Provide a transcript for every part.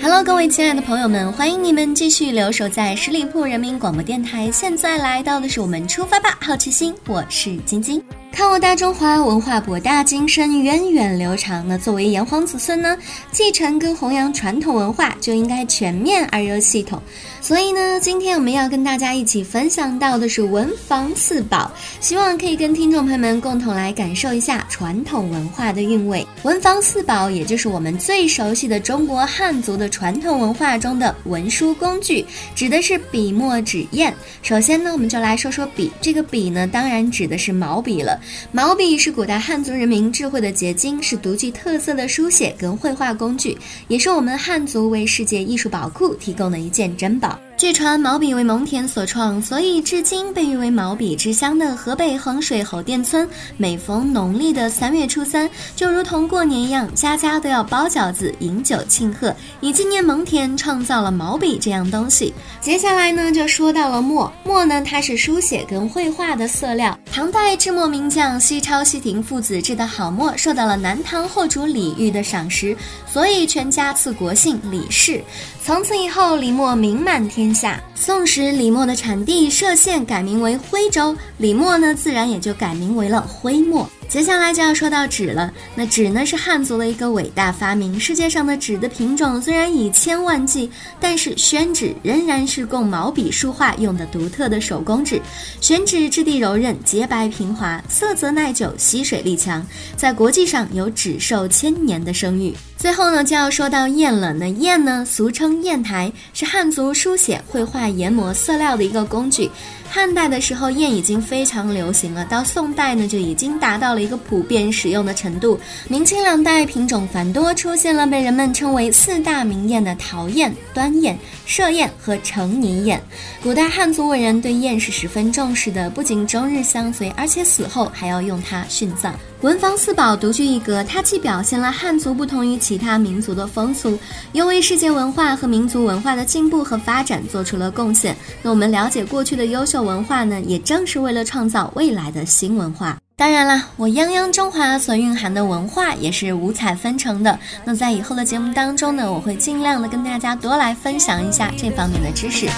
Hello，各位亲爱的朋友们，欢迎你们继续留守在十里铺人民广播电台。现在来到的是我们出发吧，好奇心，我是晶晶。看我大中华文化博大精深，源远流长。那作为炎黄子孙呢，继承跟弘扬传统文化就应该全面而又系统。所以呢，今天我们要跟大家一起分享到的是文房四宝，希望可以跟听众朋友们共同来感受一下传统文化的韵味。文房四宝，也就是我们最熟悉的中国汉族的传统文化中的文书工具，指的是笔墨纸砚。首先呢，我们就来说说笔。这个笔呢，当然指的是毛笔了。毛笔是古代汉族人民智慧的结晶，是独具特色的书写跟绘画工具，也是我们汉族为世界艺术宝库提供的一件珍宝。据传毛笔为蒙恬所创，所以至今被誉为毛笔之乡的河北衡水侯店村，每逢农历的三月初三，就如同过年一样，家家都要包饺子、饮酒庆贺，以纪念蒙恬创造了毛笔这样东西。接下来呢，就说到了墨。墨呢，它是书写跟绘画的色料。唐代制墨名将西超、西亭父子制的好墨，受到了南唐后主李煜的赏识，所以全家赐国姓李氏。从此以后，李墨名满天下。宋时，李墨的产地歙县改名为徽州，李墨呢，自然也就改名为了徽墨。接下来就要说到纸了。那纸呢，是汉族的一个伟大发明。世界上的纸的品种虽然以千万计，但是宣纸仍然是供毛笔书画用的独特的手工纸。宣纸质地柔韧、洁白平滑，色泽耐久、吸水力强，在国际上有“纸寿千年”的声誉。最后呢，就要说到砚了。那砚呢，俗称砚台，是汉族书写、绘画、研磨色料的一个工具。汉代的时候，砚已经非常流行了，到宋代呢，就已经达到了一个普遍使用的程度。明清两代品种繁多，出现了被人们称为四大名砚的陶砚、端砚、歙砚和成泥砚。古代汉族文人对砚是十分重视的，不仅终日相随，而且死后还要用它殉葬。文房四宝独具一格，它既表现了汉族不同于其他民族的风俗，又为世界文化和民族文化的进步和发展做出了贡献。那我们了解过去的优秀文化呢，也正是为了创造未来的新文化。当然了，我泱泱中华所蕴含的文化也是五彩纷呈的。那在以后的节目当中呢，我会尽量的跟大家多来分享一下这方面的知识。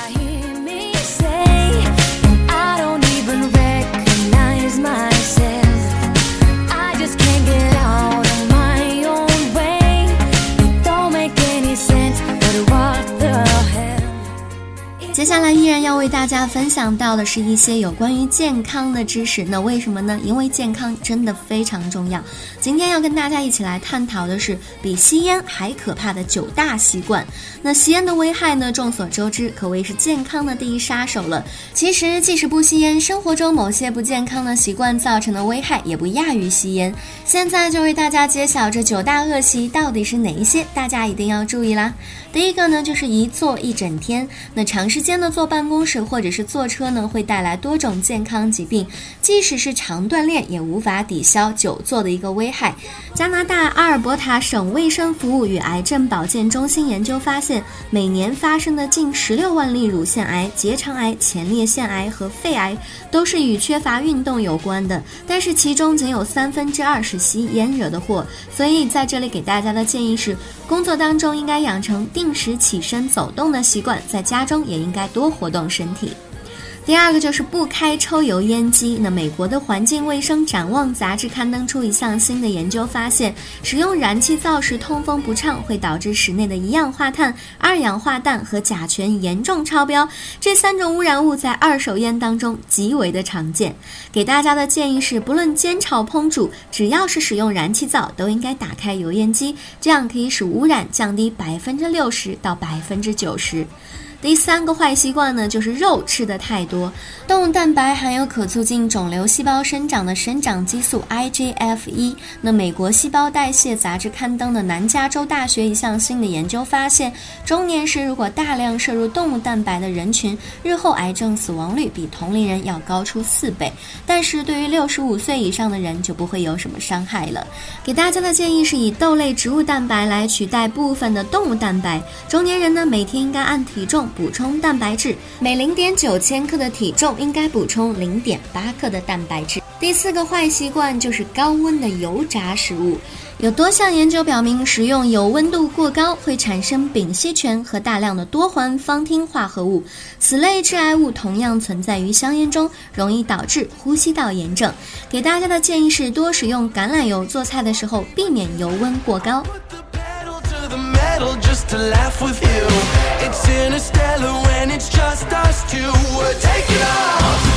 接下来依然要为大家分享到的是一些有关于健康的知识。那为什么呢？因为健康真的非常重要。今天要跟大家一起来探讨的是比吸烟还可怕的九大习惯。那吸烟的危害呢？众所周知，可谓是健康的第一杀手了。其实，即使不吸烟，生活中某些不健康的习惯造成的危害也不亚于吸烟。现在就为大家揭晓这九大恶习到底是哪一些，大家一定要注意啦。第一个呢，就是一坐一整天。那长时间的坐办公室或者是坐车呢，会带来多种健康疾病。即使是常锻炼，也无法抵消久坐的一个危害。加拿大阿尔伯塔省卫生服务与癌症保健中心研究发现，每年发生的近十六万例乳腺癌、结肠癌、前列腺癌和肺癌，都是与缺乏运动有关的。但是其中仅有三分之二是吸烟惹的祸。所以在这里给大家的建议是，工作当中应该养成。定时起身走动的习惯，在家中也应该该多活动身体。第二个就是不开抽油烟机。那美国的环境卫生展望杂志刊登出一项新的研究，发现使用燃气灶时通风不畅，会导致室内的一氧化碳、二氧化氮和甲醛严重超标。这三种污染物在二手烟当中极为的常见。给大家的建议是，不论煎炒烹煮，只要是使用燃气灶，都应该打开油烟机，这样可以使污染降低百分之六十到百分之九十。第三个坏习惯呢，就是肉吃的太多。动物蛋白含有可促进肿瘤细胞生长的生长激素 IGF-1。那美国细胞代谢杂志刊登的南加州大学一项新的研究发现，中年时如果大量摄入动物蛋白的人群，日后癌症死亡率比同龄人要高出四倍。但是对于六十五岁以上的人就不会有什么伤害了。给大家的建议是以豆类植物蛋白来取代部分的动物蛋白。中年人呢，每天应该按体重补充蛋白质，每零点九千克的体重应该补充零点八克的蛋白质。第四个坏习惯就是高温的油炸食物。有多项研究表明，食用油温度过高会产生丙烯醛和大量的多环芳烃化合物，此类致癌物同样存在于香烟中，容易导致呼吸道炎症。给大家的建议是多使用橄榄油做菜的时候，避免油温过高。just to laugh with you. It's interstellar when it's just us two. We're taking off.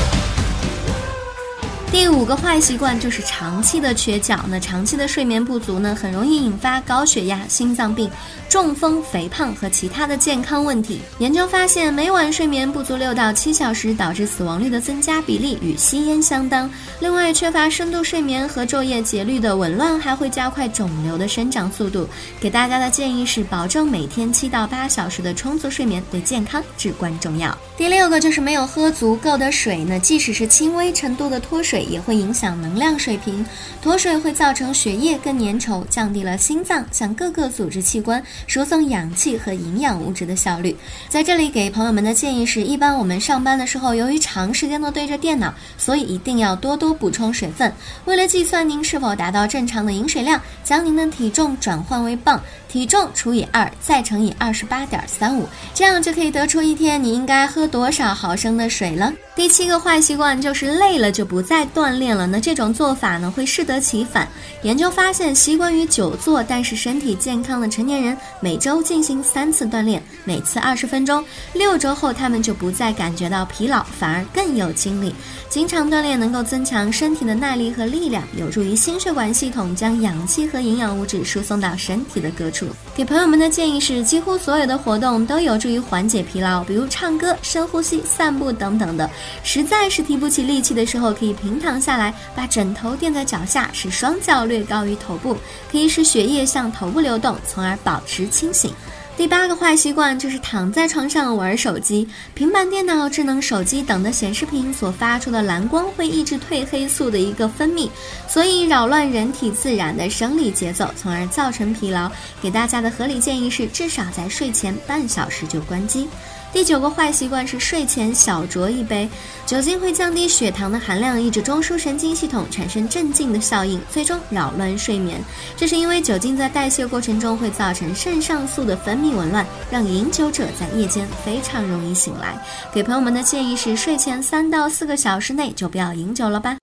第五个坏习惯就是长期的缺觉。那长期的睡眠不足呢，很容易引发高血压、心脏病、中风、肥胖和其他的健康问题。研究发现，每晚睡眠不足六到七小时，导致死亡率的增加比例与吸烟相当。另外，缺乏深度睡眠和昼夜节律的紊乱，还会加快肿瘤的生长速度。给大家的建议是，保证每天七到八小时的充足睡眠，对健康至关重要。第六个就是没有喝足够的水呢，即使是轻微程度的脱水。也会影响能量水平，脱水会造成血液更粘稠，降低了心脏向各个组织器官输送氧气和营养物质的效率。在这里给朋友们的建议是，一般我们上班的时候，由于长时间的对着电脑，所以一定要多多补充水分。为了计算您是否达到正常的饮水量，将您的体重转换为磅，体重除以二，再乘以二十八点三五，这样就可以得出一天你应该喝多少毫升的水了。第七个坏习惯就是累了就不再锻炼了。那这种做法呢会适得其反。研究发现，习惯于久坐但是身体健康的成年人，每周进行三次锻炼，每次二十分钟，六周后他们就不再感觉到疲劳，反而更有精力。经常锻炼能够增强身体的耐力和力量，有助于心血管系统将氧气和营养物质输送到身体的各处。给朋友们的建议是，几乎所有的活动都有助于缓解疲劳，比如唱歌、深呼吸、散步等等的。实在是提不起力气的时候，可以平躺下来，把枕头垫在脚下，使双脚略高于头部，可以使血液向头部流动，从而保持清醒。第八个坏习惯就是躺在床上玩手机、平板电脑、智能手机等的显示屏所发出的蓝光会抑制褪黑素的一个分泌，所以扰乱人体自然的生理节奏，从而造成疲劳。给大家的合理建议是，至少在睡前半小时就关机。第九个坏习惯是睡前小酌一杯酒精，会降低血糖的含量，抑制中枢神经系统产生镇静的效应，最终扰乱睡眠。这是因为酒精在代谢过程中会造成肾上素的分泌紊乱，让饮酒者在夜间非常容易醒来。给朋友们的建议是，睡前三到四个小时内就不要饮酒了吧。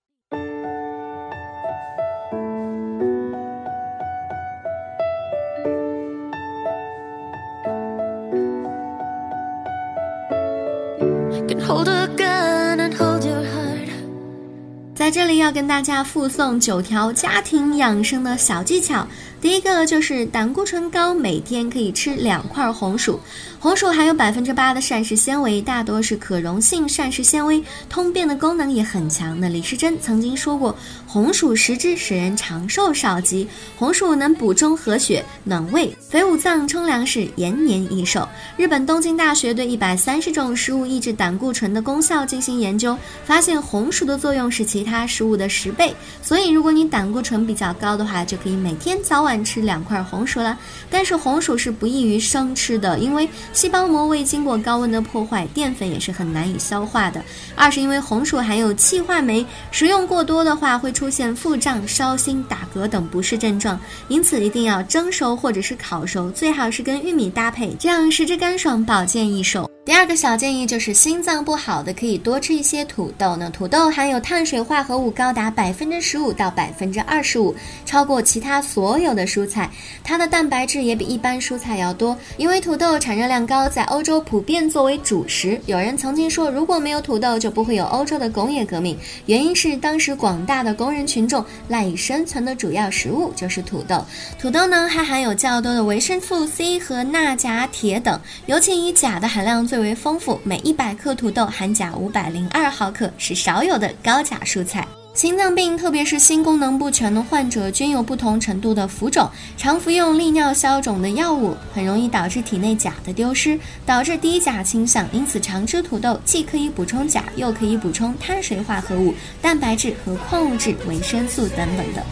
要跟大家附送九条家庭养生的小技巧。第一个就是胆固醇高，每天可以吃两块红薯。红薯含有百分之八的膳食纤维，大多是可溶性膳食纤维，通便的功能也很强。那李时珍曾经说过，红薯食之使人长寿少疾。红薯能补中和血、暖胃、肥五脏、充粮食、延年益寿。日本东京大学对一百三十种食物抑制胆固醇的功效进行研究，发现红薯的作用是其他食物的十倍。所以，如果你胆固醇比较高的话，就可以每天早晚。乱吃两块红薯了，但是红薯是不宜于生吃的，因为细胞膜未经过高温的破坏，淀粉也是很难以消化的。二是因为红薯含有气化酶，食用过多的话会出现腹胀、烧心、打嗝等不适症状，因此一定要蒸熟或者是烤熟，最好是跟玉米搭配，这样食之干爽，保健益寿。第二个小建议就是心脏不好的可以多吃一些土豆呢。土豆含有碳水化合物高达百分之十五到百分之二十五，超过其他所有的蔬菜。它的蛋白质也比一般蔬菜要多。因为土豆产热量高，在欧洲普遍作为主食。有人曾经说，如果没有土豆，就不会有欧洲的工业革命。原因是当时广大的工人群众赖以生存的主要食物就是土豆。土豆呢还含有较多的维生素 C 和钠、钾、铁等，尤其以钾的含量。最为丰富，每一百克土豆含钾五百零二毫克，是少有的高钾蔬菜。心脏病，特别是心功能不全的患者，均有不同程度的浮肿。常服用利尿消肿的药物，很容易导致体内钾的丢失，导致低钾倾向。因此，常吃土豆既可以补充钾，又可以补充碳水化合物、蛋白质和矿物质、维生素等等的。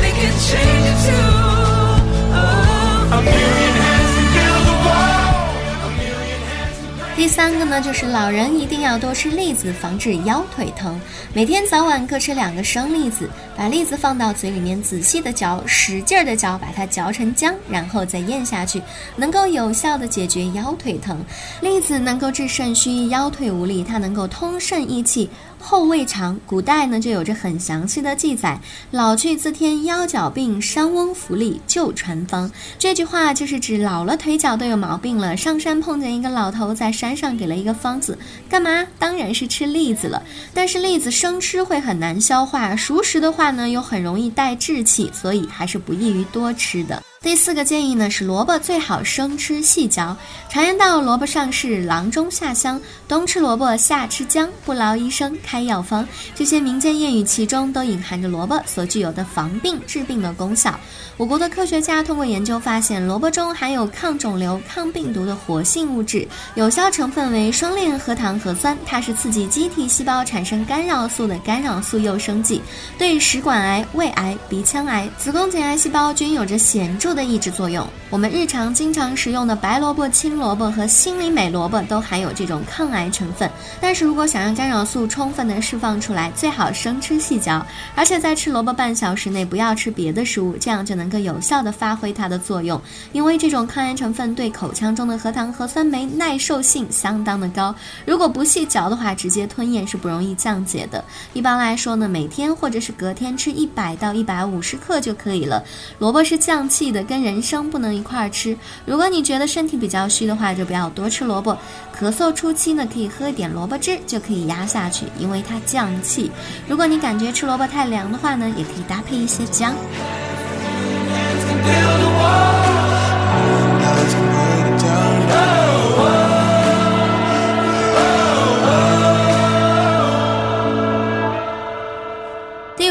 They can 第三个呢，就是老人一定要多吃栗子，防止腰腿疼。每天早晚各吃两个生栗子，把栗子放到嘴里面仔细的嚼，使劲的嚼，把它嚼成浆，然后再咽下去，能够有效的解决腰腿疼。栗子能够治肾虚、腰腿无力，它能够通肾益气。后胃肠，古代呢就有着很详细的记载。老去自添腰脚病，伤翁服力旧传方。这句话就是指老了腿脚都有毛病了，上山碰见一个老头在山上给了一个方子，干嘛？当然是吃栗子了。但是栗子生吃会很难消化，熟食的话呢又很容易带滞气，所以还是不宜于多吃的。第四个建议呢是萝卜最好生吃细嚼。常言道，萝卜上市，郎中下乡。冬吃萝卜，夏吃姜，不劳医生开药方。这些民间谚语其中都隐含着萝卜所具有的防病治病的功效。我国的科学家通过研究发现，萝卜中含有抗肿瘤、抗病毒的活性物质，有效成分为双链核糖核酸，它是刺激机体细胞产生干扰素的干扰素诱生剂，对食管癌、胃癌、鼻腔癌、子宫颈癌细胞均有着显著。的抑制作用。我们日常经常食用的白萝卜、青萝卜和心里美萝卜都含有这种抗癌成分。但是如果想让干扰素充分的释放出来，最好生吃细嚼，而且在吃萝卜半小时内不要吃别的食物，这样就能够有效的发挥它的作用。因为这种抗癌成分对口腔中的核糖核酸酶耐受性相当的高，如果不细嚼的话，直接吞咽是不容易降解的。一般来说呢，每天或者是隔天吃一百到一百五十克就可以了。萝卜是降气的。跟人参不能一块儿吃。如果你觉得身体比较虚的话，就不要多吃萝卜。咳嗽初期呢，可以喝一点萝卜汁，就可以压下去，因为它降气。如果你感觉吃萝卜太凉的话呢，也可以搭配一些姜。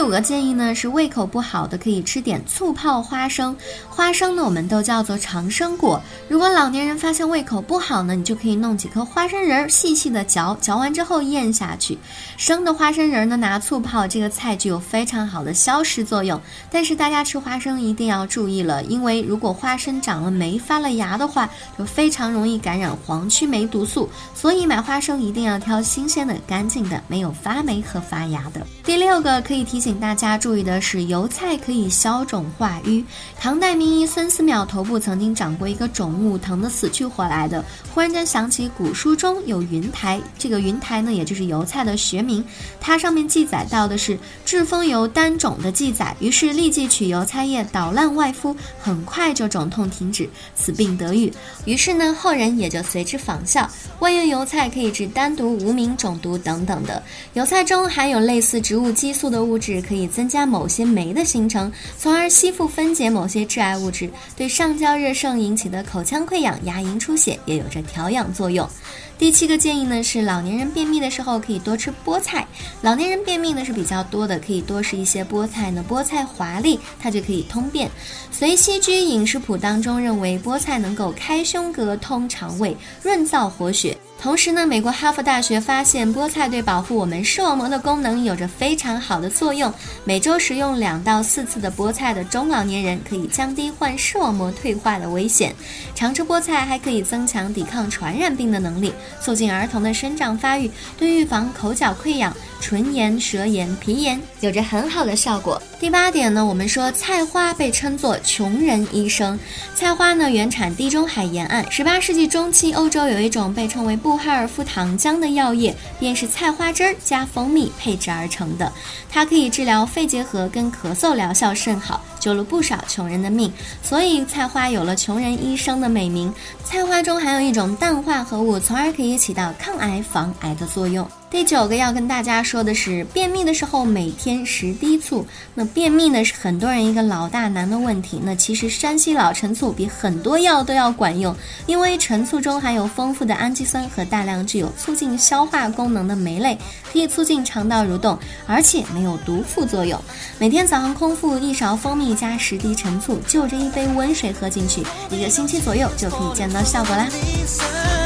个建议呢，是胃口不好的可以吃点醋泡花生。花生呢，我们都叫做长生果。如果老年人发现胃口不好呢，你就可以弄几颗花生仁，细细的嚼，嚼完之后咽下去。生的花生仁呢，拿醋泡，这个菜具有非常好的消食作用。但是大家吃花生一定要注意了，因为如果花生长了霉、发了芽的话，就非常容易感染黄曲霉毒素。所以买花生一定要挑新鲜的、干净的，没有发霉和发芽的。第六个可以提醒。大家注意的是，油菜可以消肿化瘀。唐代名医孙思邈头部曾经长过一个肿物，疼得死去活来的。忽然间想起古书中有云台，这个云台呢，也就是油菜的学名。它上面记载到的是治风油丹肿的记载，于是立即取油菜叶捣烂外敷，很快就肿痛停止，此病得愈。于是呢，后人也就随之仿效。外用油菜可以治丹毒、无名肿毒等等的。油菜中含有类似植物激素的物质。可以增加某些酶的形成，从而吸附分解某些致癌物质。对上焦热盛引起的口腔溃疡、牙龈出血也有着调养作用。第七个建议呢是，老年人便秘的时候可以多吃菠菜。老年人便秘呢是比较多的，可以多食一些菠菜呢。菠菜华丽，它就可以通便。随西居饮食谱当中认为，菠菜能够开胸膈、通肠胃、润燥活血。同时呢，美国哈佛大学发现菠菜对保护我们视网膜的功能有着非常好的作用。每周食用两到四次的菠菜的中老年人，可以降低患视网膜退化的危险。常吃菠菜还可以增强抵抗传染病的能力，促进儿童的生长发育，对预防口角溃疡。唇炎、舌炎、皮炎有着很好的效果。第八点呢，我们说菜花被称作穷人医生。菜花呢原产地中海沿岸，十八世纪中期，欧洲有一种被称为布哈尔夫糖浆的药液，便是菜花汁儿加蜂蜜配制而成的。它可以治疗肺结核跟咳嗽，疗效甚好，救了不少穷人的命。所以菜花有了穷人医生的美名。菜花中含有一种氮化合物，从而可以起到抗癌防癌的作用。第九个要跟大家说的是，便秘的时候每天十滴醋。那便秘呢是很多人一个老大难的问题。那其实山西老陈醋比很多药都要管用，因为陈醋中含有丰富的氨基酸和大量具有促进消化功能的酶类，可以促进肠道蠕动，而且没有毒副作用。每天早上空腹一勺蜂蜜加十滴陈醋，就着一杯温水喝进去，一个星期左右就可以见到效果啦。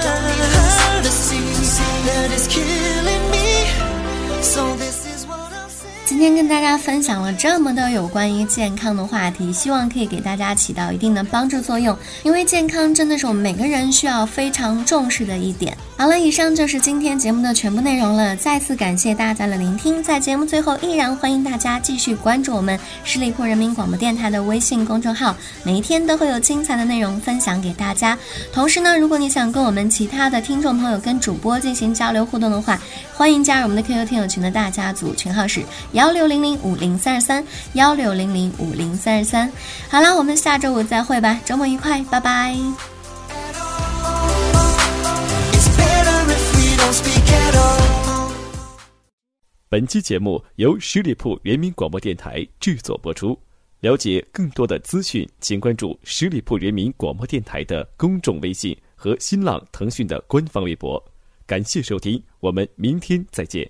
Don't be mercy that is killing me. So this 今天跟大家分享了这么多有关于健康的话题，希望可以给大家起到一定的帮助作用。因为健康真的是我们每个人需要非常重视的一点。好了，以上就是今天节目的全部内容了。再次感谢大家的聆听，在节目最后，依然欢迎大家继续关注我们十里铺人民广播电台的微信公众号，每一天都会有精彩的内容分享给大家。同时呢，如果你想跟我们其他的听众朋友跟主播进行交流互动的话，欢迎加入我们的 QQ 听友群的大家族，群号是幺幺六零零五零三二三幺六零零五零三二三。好了，我们下周五再会吧，周末愉快，拜拜。本期节目由十里铺人民广播电台制作播出。了解更多的资讯，请关注十里铺人民广播电台的公众微信和新浪、腾讯的官方微博。感谢收听，我们明天再见。